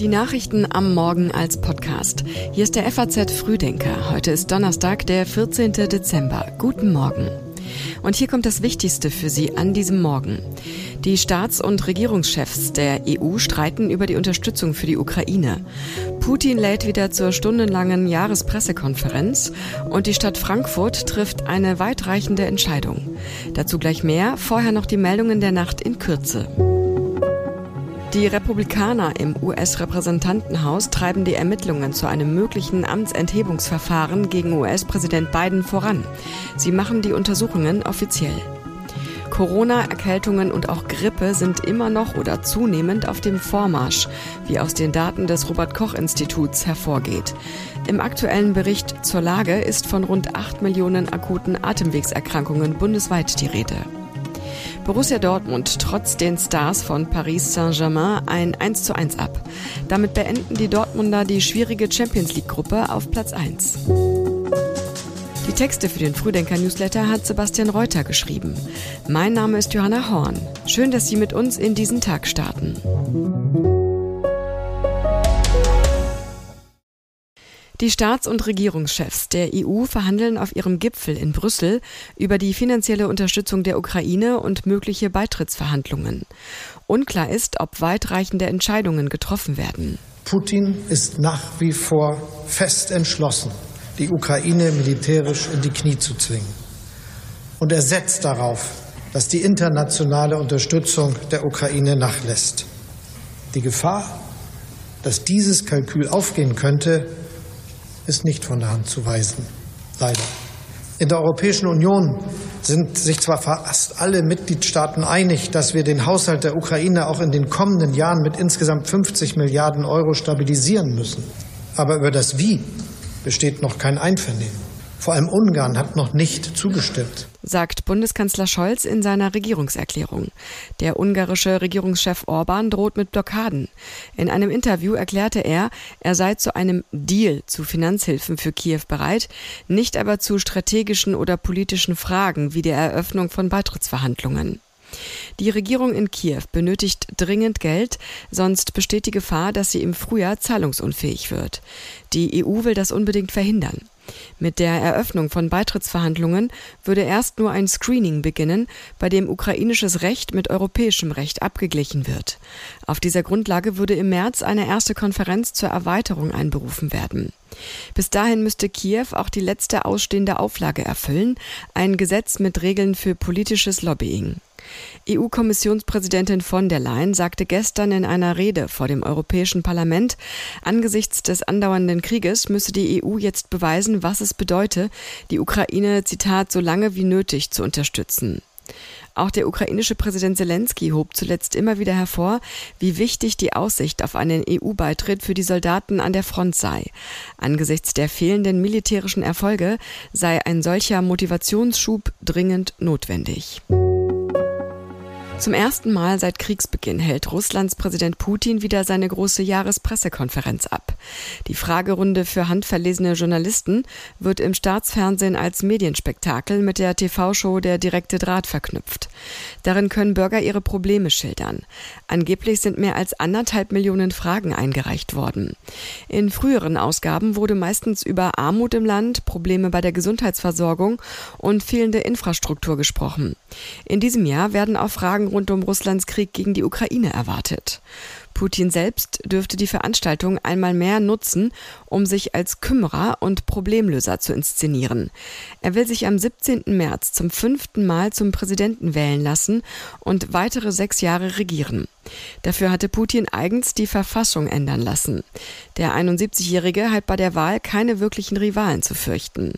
Die Nachrichten am Morgen als Podcast. Hier ist der FAZ Frühdenker. Heute ist Donnerstag, der 14. Dezember. Guten Morgen. Und hier kommt das Wichtigste für Sie an diesem Morgen. Die Staats- und Regierungschefs der EU streiten über die Unterstützung für die Ukraine. Putin lädt wieder zur stundenlangen Jahrespressekonferenz und die Stadt Frankfurt trifft eine weitreichende Entscheidung. Dazu gleich mehr, vorher noch die Meldungen der Nacht in Kürze. Die Republikaner im US-Repräsentantenhaus treiben die Ermittlungen zu einem möglichen Amtsenthebungsverfahren gegen US-Präsident Biden voran. Sie machen die Untersuchungen offiziell. Corona, Erkältungen und auch Grippe sind immer noch oder zunehmend auf dem Vormarsch, wie aus den Daten des Robert Koch Instituts hervorgeht. Im aktuellen Bericht zur Lage ist von rund 8 Millionen akuten Atemwegserkrankungen bundesweit die Rede. Borussia Dortmund trotz den Stars von Paris Saint-Germain ein 1 zu 1 ab. Damit beenden die Dortmunder die schwierige Champions League-Gruppe auf Platz 1. Die Texte für den Frühdenker-Newsletter hat Sebastian Reuter geschrieben. Mein Name ist Johanna Horn. Schön, dass Sie mit uns in diesen Tag starten. Die Staats- und Regierungschefs der EU verhandeln auf ihrem Gipfel in Brüssel über die finanzielle Unterstützung der Ukraine und mögliche Beitrittsverhandlungen. Unklar ist, ob weitreichende Entscheidungen getroffen werden. Putin ist nach wie vor fest entschlossen, die Ukraine militärisch in die Knie zu zwingen. Und er setzt darauf, dass die internationale Unterstützung der Ukraine nachlässt. Die Gefahr, dass dieses Kalkül aufgehen könnte, ist nicht von der Hand zu weisen. Leider. In der Europäischen Union sind sich zwar fast alle Mitgliedstaaten einig, dass wir den Haushalt der Ukraine auch in den kommenden Jahren mit insgesamt 50 Milliarden Euro stabilisieren müssen. Aber über das Wie besteht noch kein Einvernehmen. Vor allem Ungarn hat noch nicht zugestimmt sagt Bundeskanzler Scholz in seiner Regierungserklärung. Der ungarische Regierungschef Orban droht mit Blockaden. In einem Interview erklärte er, er sei zu einem Deal zu Finanzhilfen für Kiew bereit, nicht aber zu strategischen oder politischen Fragen wie der Eröffnung von Beitrittsverhandlungen. Die Regierung in Kiew benötigt dringend Geld, sonst besteht die Gefahr, dass sie im Frühjahr zahlungsunfähig wird. Die EU will das unbedingt verhindern. Mit der Eröffnung von Beitrittsverhandlungen würde erst nur ein Screening beginnen, bei dem ukrainisches Recht mit europäischem Recht abgeglichen wird. Auf dieser Grundlage würde im März eine erste Konferenz zur Erweiterung einberufen werden. Bis dahin müsste Kiew auch die letzte ausstehende Auflage erfüllen, ein Gesetz mit Regeln für politisches Lobbying. EU-Kommissionspräsidentin von der Leyen sagte gestern in einer Rede vor dem Europäischen Parlament, angesichts des andauernden Krieges müsse die EU jetzt beweisen, was es bedeute, die Ukraine, Zitat, so lange wie nötig zu unterstützen. Auch der ukrainische Präsident Zelensky hob zuletzt immer wieder hervor, wie wichtig die Aussicht auf einen EU-Beitritt für die Soldaten an der Front sei. Angesichts der fehlenden militärischen Erfolge sei ein solcher Motivationsschub dringend notwendig. Zum ersten Mal seit Kriegsbeginn hält Russlands Präsident Putin wieder seine große Jahrespressekonferenz ab. Die Fragerunde für handverlesene Journalisten wird im Staatsfernsehen als Medienspektakel mit der TV-Show Der direkte Draht verknüpft. Darin können Bürger ihre Probleme schildern. Angeblich sind mehr als anderthalb Millionen Fragen eingereicht worden. In früheren Ausgaben wurde meistens über Armut im Land, Probleme bei der Gesundheitsversorgung und fehlende Infrastruktur gesprochen. In diesem Jahr werden auch Fragen rund um Russlands Krieg gegen die Ukraine erwartet. Putin selbst dürfte die Veranstaltung einmal mehr nutzen, um sich als Kümmerer und Problemlöser zu inszenieren. Er will sich am 17. März zum fünften Mal zum Präsidenten wählen lassen und weitere sechs Jahre regieren. Dafür hatte Putin eigens die Verfassung ändern lassen. Der 71-Jährige hat bei der Wahl keine wirklichen Rivalen zu fürchten.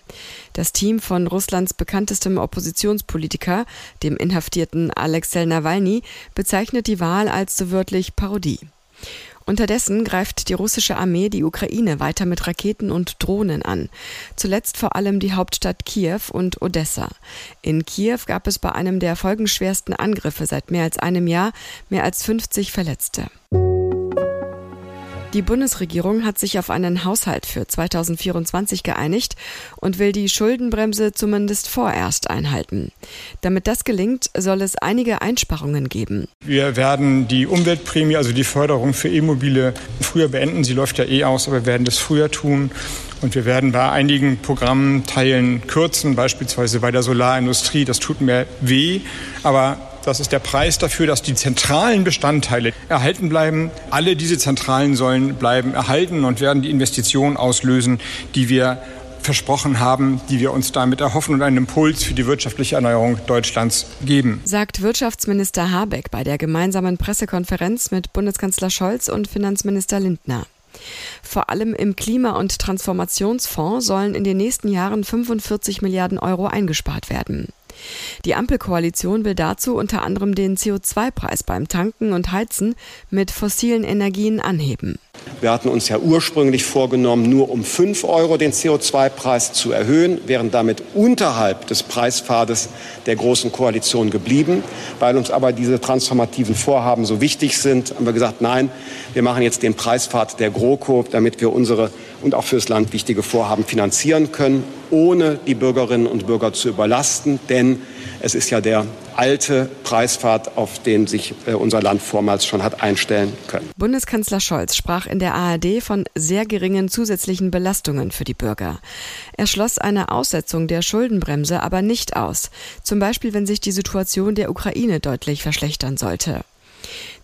Das Team von Russlands bekanntestem Oppositionspolitiker, dem inhaftierten Alexei Nawalny, bezeichnet die Wahl als so wörtlich Parodie. Unterdessen greift die russische Armee die Ukraine weiter mit Raketen und Drohnen an. Zuletzt vor allem die Hauptstadt Kiew und Odessa. In Kiew gab es bei einem der folgenschwersten Angriffe seit mehr als einem Jahr mehr als 50 Verletzte. Die Bundesregierung hat sich auf einen Haushalt für 2024 geeinigt und will die Schuldenbremse zumindest vorerst einhalten. Damit das gelingt, soll es einige Einsparungen geben. Wir werden die Umweltprämie, also die Förderung für E-Mobile, früher beenden. Sie läuft ja eh aus, aber wir werden das früher tun. Und wir werden bei einigen Programmteilen kürzen, beispielsweise bei der Solarindustrie. Das tut mir weh, aber das ist der Preis dafür, dass die zentralen Bestandteile erhalten bleiben. Alle diese Zentralen sollen bleiben erhalten und werden die Investitionen auslösen, die wir versprochen haben, die wir uns damit erhoffen und einen Impuls für die wirtschaftliche Erneuerung Deutschlands geben. Sagt Wirtschaftsminister Habeck bei der gemeinsamen Pressekonferenz mit Bundeskanzler Scholz und Finanzminister Lindner. Vor allem im Klima- und Transformationsfonds sollen in den nächsten Jahren 45 Milliarden Euro eingespart werden. Die Ampelkoalition will dazu unter anderem den CO2-Preis beim Tanken und Heizen mit fossilen Energien anheben. Wir hatten uns ja ursprünglich vorgenommen, nur um 5 Euro den CO2-Preis zu erhöhen, wären damit unterhalb des Preispfades der Großen Koalition geblieben. Weil uns aber diese transformativen Vorhaben so wichtig sind, haben wir gesagt, nein, wir machen jetzt den Preispfad der GroKo, damit wir unsere und auch fürs Land wichtige Vorhaben finanzieren können, ohne die Bürgerinnen und Bürger zu überlasten. Denn es ist ja der alte Preispfad, auf den sich äh, unser Land vormals schon hat einstellen können. Bundeskanzler Scholz sprach in der ARD von sehr geringen zusätzlichen Belastungen für die Bürger. Er schloss eine Aussetzung der Schuldenbremse aber nicht aus, zum Beispiel wenn sich die Situation der Ukraine deutlich verschlechtern sollte.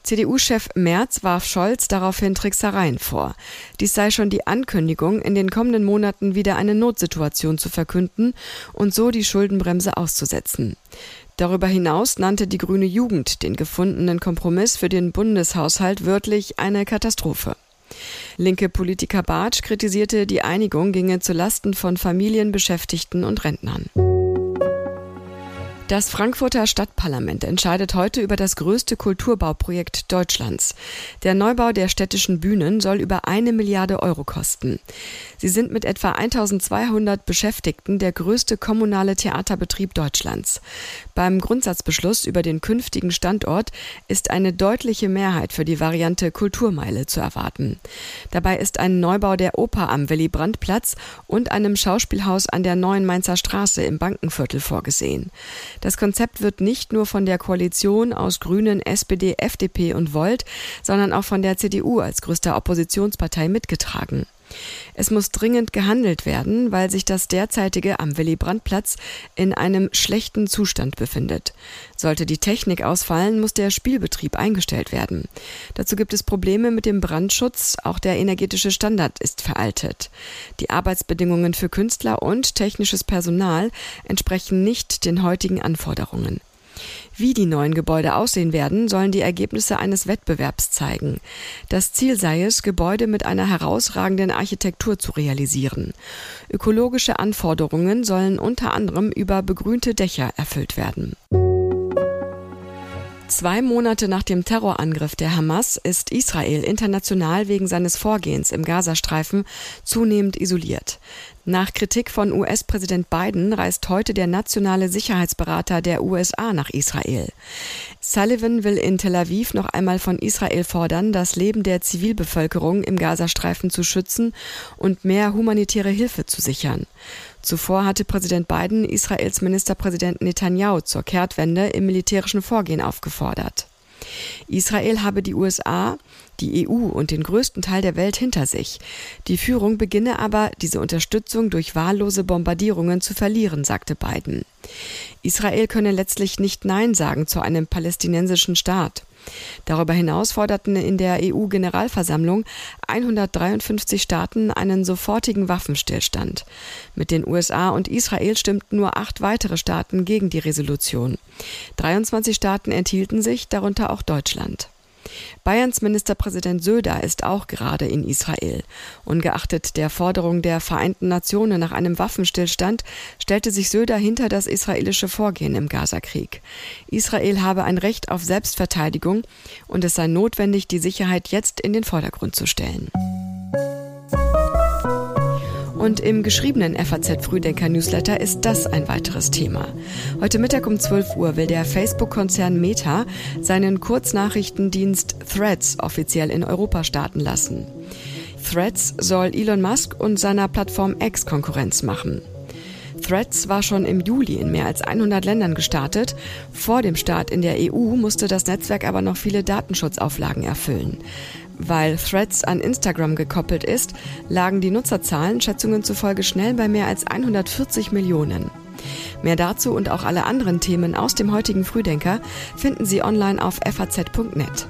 CDU-Chef Merz warf Scholz daraufhin Tricksereien vor. Dies sei schon die Ankündigung, in den kommenden Monaten wieder eine Notsituation zu verkünden und so die Schuldenbremse auszusetzen. Darüber hinaus nannte die grüne Jugend den gefundenen Kompromiss für den Bundeshaushalt wörtlich eine Katastrophe. Linke Politiker Bartsch kritisierte, die Einigung ginge zu Lasten von Familien, Beschäftigten und Rentnern. Das Frankfurter Stadtparlament entscheidet heute über das größte Kulturbauprojekt Deutschlands. Der Neubau der städtischen Bühnen soll über eine Milliarde Euro kosten. Sie sind mit etwa 1200 Beschäftigten der größte kommunale Theaterbetrieb Deutschlands. Beim Grundsatzbeschluss über den künftigen Standort ist eine deutliche Mehrheit für die Variante Kulturmeile zu erwarten. Dabei ist ein Neubau der Oper am Willy-Brandt-Platz und einem Schauspielhaus an der Neuen Mainzer Straße im Bankenviertel vorgesehen. Das Konzept wird nicht nur von der Koalition aus Grünen, SPD, FDP und Volt, sondern auch von der CDU als größter Oppositionspartei mitgetragen. Es muss dringend gehandelt werden, weil sich das derzeitige am Willy-Brandt-Platz in einem schlechten Zustand befindet. Sollte die Technik ausfallen, muss der Spielbetrieb eingestellt werden. Dazu gibt es Probleme mit dem Brandschutz, auch der energetische Standard ist veraltet. Die Arbeitsbedingungen für Künstler und technisches Personal entsprechen nicht den heutigen Anforderungen. Wie die neuen Gebäude aussehen werden, sollen die Ergebnisse eines Wettbewerbs zeigen. Das Ziel sei es, Gebäude mit einer herausragenden Architektur zu realisieren. Ökologische Anforderungen sollen unter anderem über begrünte Dächer erfüllt werden. Zwei Monate nach dem Terrorangriff der Hamas ist Israel international wegen seines Vorgehens im Gazastreifen zunehmend isoliert. Nach Kritik von US-Präsident Biden reist heute der nationale Sicherheitsberater der USA nach Israel. Sullivan will in Tel Aviv noch einmal von Israel fordern, das Leben der Zivilbevölkerung im Gazastreifen zu schützen und mehr humanitäre Hilfe zu sichern. Zuvor hatte Präsident Biden Israels Ministerpräsident Netanyahu zur Kehrtwende im militärischen Vorgehen aufgefordert. Israel habe die USA, die EU und den größten Teil der Welt hinter sich. Die Führung beginne aber, diese Unterstützung durch wahllose Bombardierungen zu verlieren, sagte Biden. Israel könne letztlich nicht Nein sagen zu einem palästinensischen Staat. Darüber hinaus forderten in der EU-Generalversammlung 153 Staaten einen sofortigen Waffenstillstand. Mit den USA und Israel stimmten nur acht weitere Staaten gegen die Resolution. 23 Staaten enthielten sich, darunter auch Deutschland. Bayerns Ministerpräsident Söder ist auch gerade in Israel. Ungeachtet der Forderung der Vereinten Nationen nach einem Waffenstillstand stellte sich Söder hinter das israelische Vorgehen im Gazakrieg. Israel habe ein Recht auf Selbstverteidigung und es sei notwendig, die Sicherheit jetzt in den Vordergrund zu stellen. Und im geschriebenen FAZ-Frühdenker-Newsletter ist das ein weiteres Thema. Heute Mittag um 12 Uhr will der Facebook-Konzern Meta seinen Kurznachrichtendienst Threads offiziell in Europa starten lassen. Threads soll Elon Musk und seiner Plattform X Konkurrenz machen. Threads war schon im Juli in mehr als 100 Ländern gestartet. Vor dem Start in der EU musste das Netzwerk aber noch viele Datenschutzauflagen erfüllen. Weil Threads an Instagram gekoppelt ist, lagen die Nutzerzahlen Schätzungen zufolge schnell bei mehr als 140 Millionen. Mehr dazu und auch alle anderen Themen aus dem heutigen Frühdenker finden Sie online auf faz.net.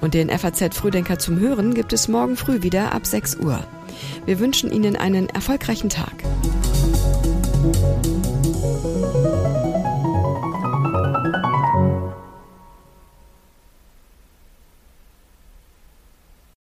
Und den FAZ Frühdenker zum Hören gibt es morgen früh wieder ab 6 Uhr. Wir wünschen Ihnen einen erfolgreichen Tag. Thank you.